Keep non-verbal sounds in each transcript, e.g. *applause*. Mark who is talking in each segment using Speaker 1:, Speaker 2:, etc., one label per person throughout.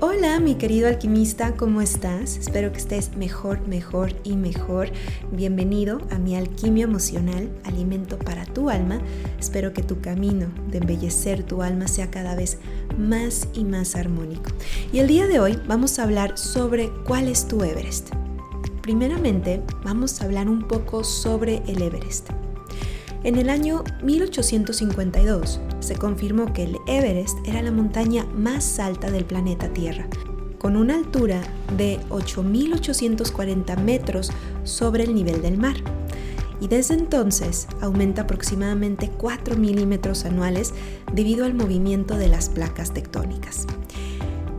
Speaker 1: Hola mi querido alquimista, ¿cómo estás? Espero que estés mejor, mejor y mejor. Bienvenido a mi alquimia emocional, alimento para tu alma. Espero que tu camino de embellecer tu alma sea cada vez más y más armónico. Y el día de hoy vamos a hablar sobre cuál es tu Everest. Primeramente, vamos a hablar un poco sobre el Everest. En el año 1852 se confirmó que el Everest era la montaña más alta del planeta Tierra, con una altura de 8.840 metros sobre el nivel del mar. Y desde entonces aumenta aproximadamente 4 milímetros anuales debido al movimiento de las placas tectónicas.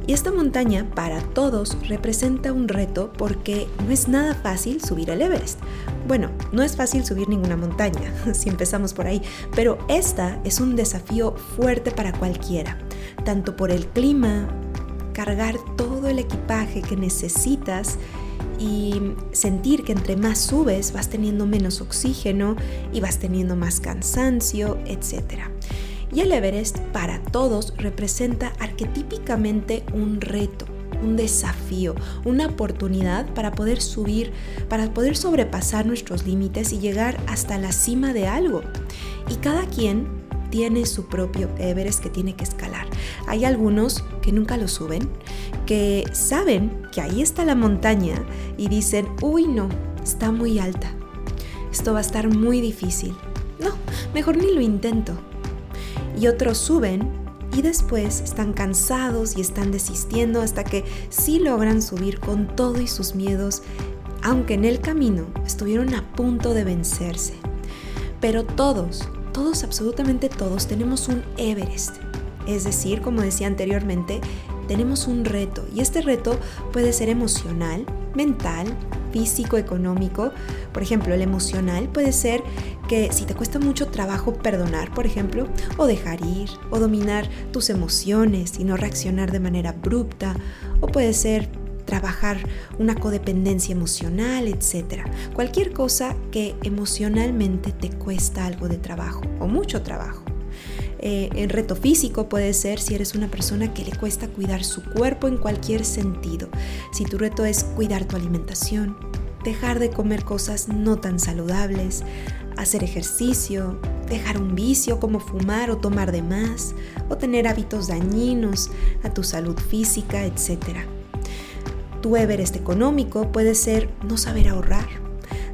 Speaker 1: Y esta montaña para todos representa un reto porque no es nada fácil subir el Everest. Bueno, no es fácil subir ninguna montaña, *laughs* si empezamos por ahí, pero esta es un desafío fuerte para cualquiera, tanto por el clima, cargar todo el equipaje que necesitas y sentir que entre más subes vas teniendo menos oxígeno y vas teniendo más cansancio, etc. Y el Everest para todos representa arquetípicamente un reto, un desafío, una oportunidad para poder subir, para poder sobrepasar nuestros límites y llegar hasta la cima de algo. Y cada quien tiene su propio Everest que tiene que escalar. Hay algunos que nunca lo suben, que saben que ahí está la montaña y dicen, uy no, está muy alta. Esto va a estar muy difícil. No, mejor ni lo intento y otros suben y después están cansados y están desistiendo hasta que sí logran subir con todo y sus miedos, aunque en el camino estuvieron a punto de vencerse. Pero todos, todos, absolutamente todos, tenemos un Everest. Es decir, como decía anteriormente, tenemos un reto y este reto puede ser emocional, mental, físico, económico. Por ejemplo, el emocional puede ser que si te cuesta mucho trabajo perdonar, por ejemplo, o dejar ir, o dominar tus emociones y no reaccionar de manera abrupta, o puede ser trabajar una codependencia emocional, etc. Cualquier cosa que emocionalmente te cuesta algo de trabajo o mucho trabajo. Eh, el reto físico puede ser si eres una persona que le cuesta cuidar su cuerpo en cualquier sentido. Si tu reto es cuidar tu alimentación, dejar de comer cosas no tan saludables, hacer ejercicio, dejar un vicio como fumar o tomar de más, o tener hábitos dañinos a tu salud física, etc. Tu Everest económico puede ser no saber ahorrar,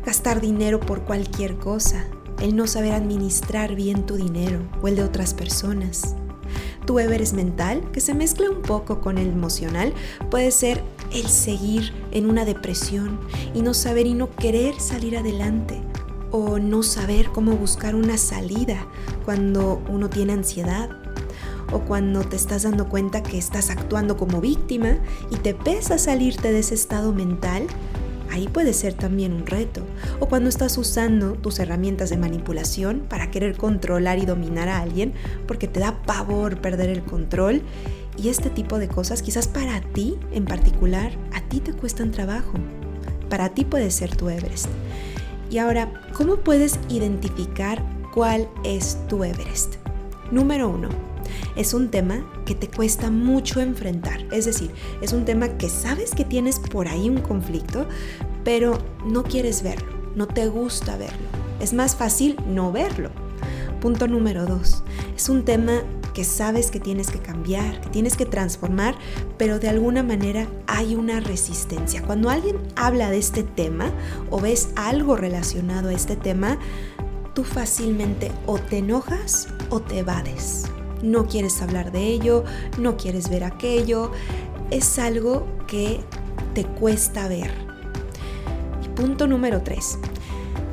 Speaker 1: gastar dinero por cualquier cosa, el no saber administrar bien tu dinero o el de otras personas. Tu Everest mental, que se mezcla un poco con el emocional, puede ser el seguir en una depresión y no saber y no querer salir adelante o no saber cómo buscar una salida cuando uno tiene ansiedad o cuando te estás dando cuenta que estás actuando como víctima y te pesa salirte de ese estado mental Ahí puede ser también un reto. O cuando estás usando tus herramientas de manipulación para querer controlar y dominar a alguien porque te da pavor perder el control. Y este tipo de cosas quizás para ti en particular, a ti te cuestan trabajo. Para ti puede ser tu Everest. Y ahora, ¿cómo puedes identificar cuál es tu Everest? Número uno, es un tema que te cuesta mucho enfrentar. Es decir, es un tema que sabes que tienes por ahí un conflicto, pero no quieres verlo, no te gusta verlo. Es más fácil no verlo. Punto número dos. Es un tema que sabes que tienes que cambiar, que tienes que transformar, pero de alguna manera hay una resistencia. Cuando alguien habla de este tema o ves algo relacionado a este tema, tú fácilmente o te enojas o te evades no quieres hablar de ello, no quieres ver aquello, es algo que te cuesta ver. Y punto número tres,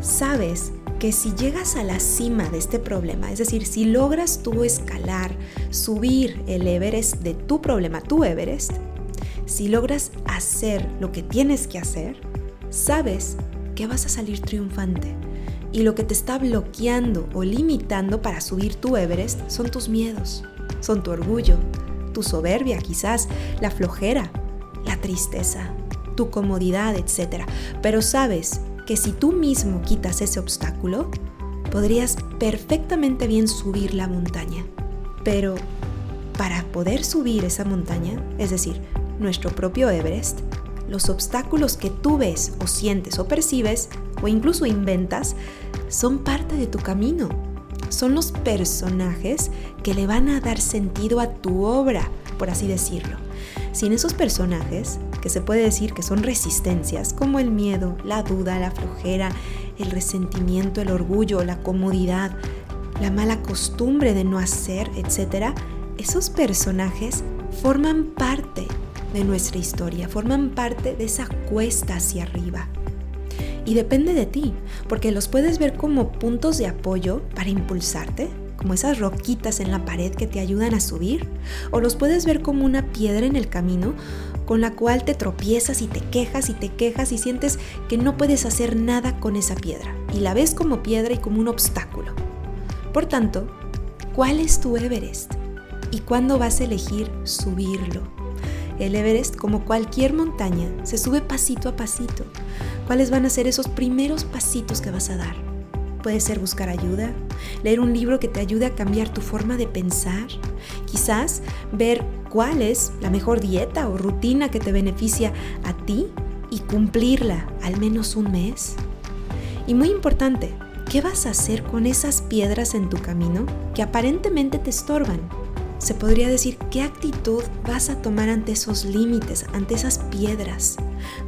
Speaker 1: sabes que si llegas a la cima de este problema, es decir, si logras tú escalar, subir el Everest de tu problema, tu Everest, si logras hacer lo que tienes que hacer, sabes que vas a salir triunfante y lo que te está bloqueando o limitando para subir tu Everest son tus miedos, son tu orgullo, tu soberbia quizás, la flojera, la tristeza, tu comodidad, etc. Pero sabes que si tú mismo quitas ese obstáculo, podrías perfectamente bien subir la montaña. Pero para poder subir esa montaña, es decir, nuestro propio Everest, los obstáculos que tú ves o sientes o percibes o incluso inventas son parte de tu camino. Son los personajes que le van a dar sentido a tu obra, por así decirlo. Sin esos personajes, que se puede decir que son resistencias, como el miedo, la duda, la flojera, el resentimiento, el orgullo, la comodidad, la mala costumbre de no hacer, etc., esos personajes forman parte de nuestra historia, forman parte de esa cuesta hacia arriba. Y depende de ti, porque los puedes ver como puntos de apoyo para impulsarte, como esas roquitas en la pared que te ayudan a subir, o los puedes ver como una piedra en el camino con la cual te tropiezas y te quejas y te quejas y sientes que no puedes hacer nada con esa piedra, y la ves como piedra y como un obstáculo. Por tanto, ¿cuál es tu Everest? ¿Y cuándo vas a elegir subirlo? El Everest, como cualquier montaña, se sube pasito a pasito. ¿Cuáles van a ser esos primeros pasitos que vas a dar? Puede ser buscar ayuda, leer un libro que te ayude a cambiar tu forma de pensar, quizás ver cuál es la mejor dieta o rutina que te beneficia a ti y cumplirla al menos un mes. Y muy importante, ¿qué vas a hacer con esas piedras en tu camino que aparentemente te estorban? Se podría decir qué actitud vas a tomar ante esos límites, ante esas piedras.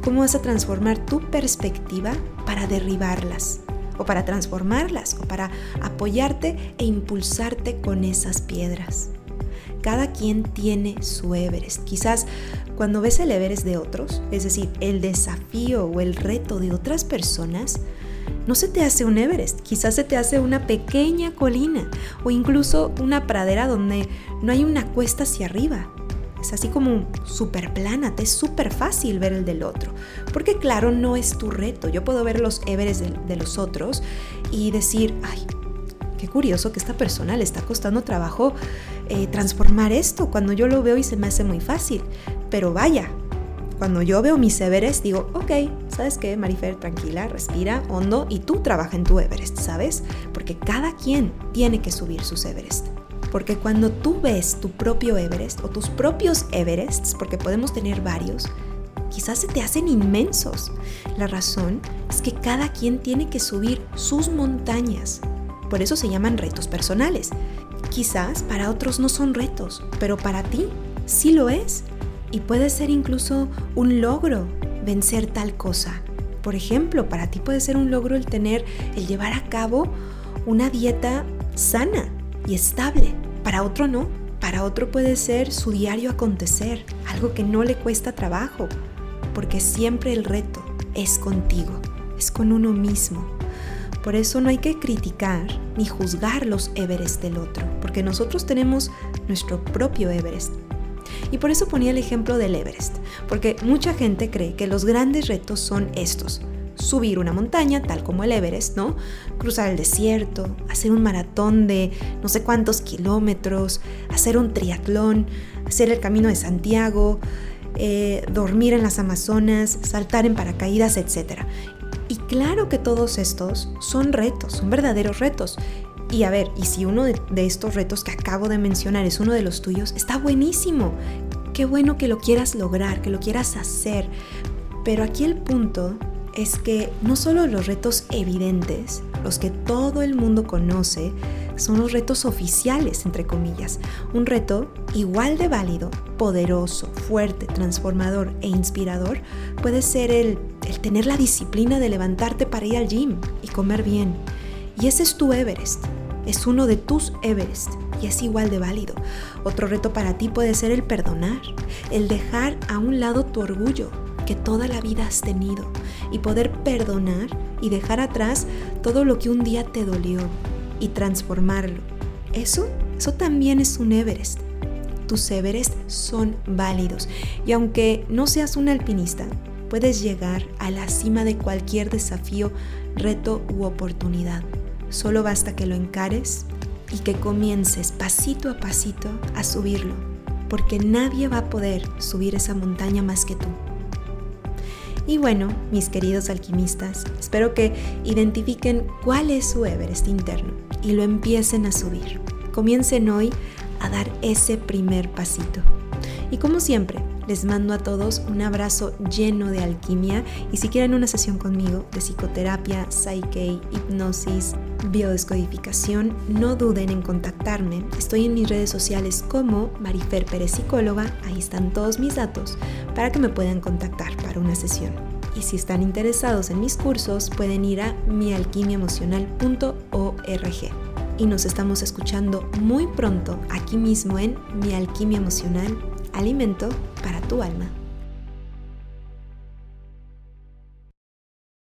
Speaker 1: ¿Cómo vas a transformar tu perspectiva para derribarlas? O para transformarlas o para apoyarte e impulsarte con esas piedras. Cada quien tiene su Everest. Quizás cuando ves el Everest de otros, es decir, el desafío o el reto de otras personas, no se te hace un Everest, quizás se te hace una pequeña colina o incluso una pradera donde no hay una cuesta hacia arriba, es así como súper plana, te es súper fácil ver el del otro. Porque claro, no es tu reto. Yo puedo ver los Everest de, los otros y decir, ay, qué curioso que esta persona le está costando trabajo eh, transformar esto cuando yo lo veo y se me hace muy fácil. Pero vaya, cuando yo veo mis Everest digo, ok, ¿sabes qué, Marifer? Tranquila, respira hondo y tú trabaja en tu Everest, ¿sabes? Porque cada quien tiene que subir sus Everest. Porque cuando tú ves tu propio Everest o tus propios Everests, porque podemos tener varios, quizás se te hacen inmensos. La razón es que cada quien tiene que subir sus montañas. Por eso se llaman retos personales. Quizás para otros no son retos, pero para ti sí lo es. Y puede ser incluso un logro vencer tal cosa. Por ejemplo, para ti puede ser un logro el tener, el llevar a cabo una dieta sana y estable. Para otro no. Para otro puede ser su diario acontecer, algo que no le cuesta trabajo, porque siempre el reto es contigo, es con uno mismo. Por eso no hay que criticar ni juzgar los Everest del otro, porque nosotros tenemos nuestro propio Everest. Y por eso ponía el ejemplo del Everest, porque mucha gente cree que los grandes retos son estos, subir una montaña, tal como el Everest, ¿no? Cruzar el desierto, hacer un maratón de no sé cuántos kilómetros, hacer un triatlón, hacer el camino de Santiago, eh, dormir en las Amazonas, saltar en paracaídas, etc. Y claro que todos estos son retos, son verdaderos retos. Y a ver, y si uno de, de estos retos que acabo de mencionar es uno de los tuyos, está buenísimo. Qué bueno que lo quieras lograr, que lo quieras hacer. Pero aquí el punto es que no solo los retos evidentes, los que todo el mundo conoce, son los retos oficiales, entre comillas. Un reto igual de válido, poderoso, fuerte, transformador e inspirador puede ser el, tener la disciplina de levantarte para ir al gym y comer bien. Y ese es tu Everest. Es uno de tus Everest y es igual de válido. Otro reto para ti puede ser el perdonar, el dejar a un lado tu orgullo, que toda la vida has tenido y poder perdonar y dejar atrás todo lo que un día te dolió y transformarlo. Eso, eso también es un Everest. Tus Everest son válidos y aunque no seas un alpinista, puedes llegar a la cima de cualquier desafío, reto u oportunidad. Solo basta que lo encares y que comiences pasito a pasito a subirlo, porque nadie va a poder subir esa montaña más que tú. Y bueno, mis queridos alquimistas, espero que identifiquen cuál es su Everest interno y lo empiecen a subir. Comiencen hoy a dar ese primer pasito. Y como siempre, Les mando a todos un abrazo lleno de alquimia y si quieren una sesión conmigo de psicoterapia, psyche, hipnosis, biodescodificación, no duden en contactarme. Estoy en mis redes sociales como Marifer Pérez Psicóloga, ahí están todos mis datos para que me puedan contactar para una sesión. Y si están interesados en mis cursos, pueden ir a mialquimiaemocional.org. Y nos estamos escuchando muy pronto aquí mismo en Mi Alquimia Emocional, alimento para tu alma.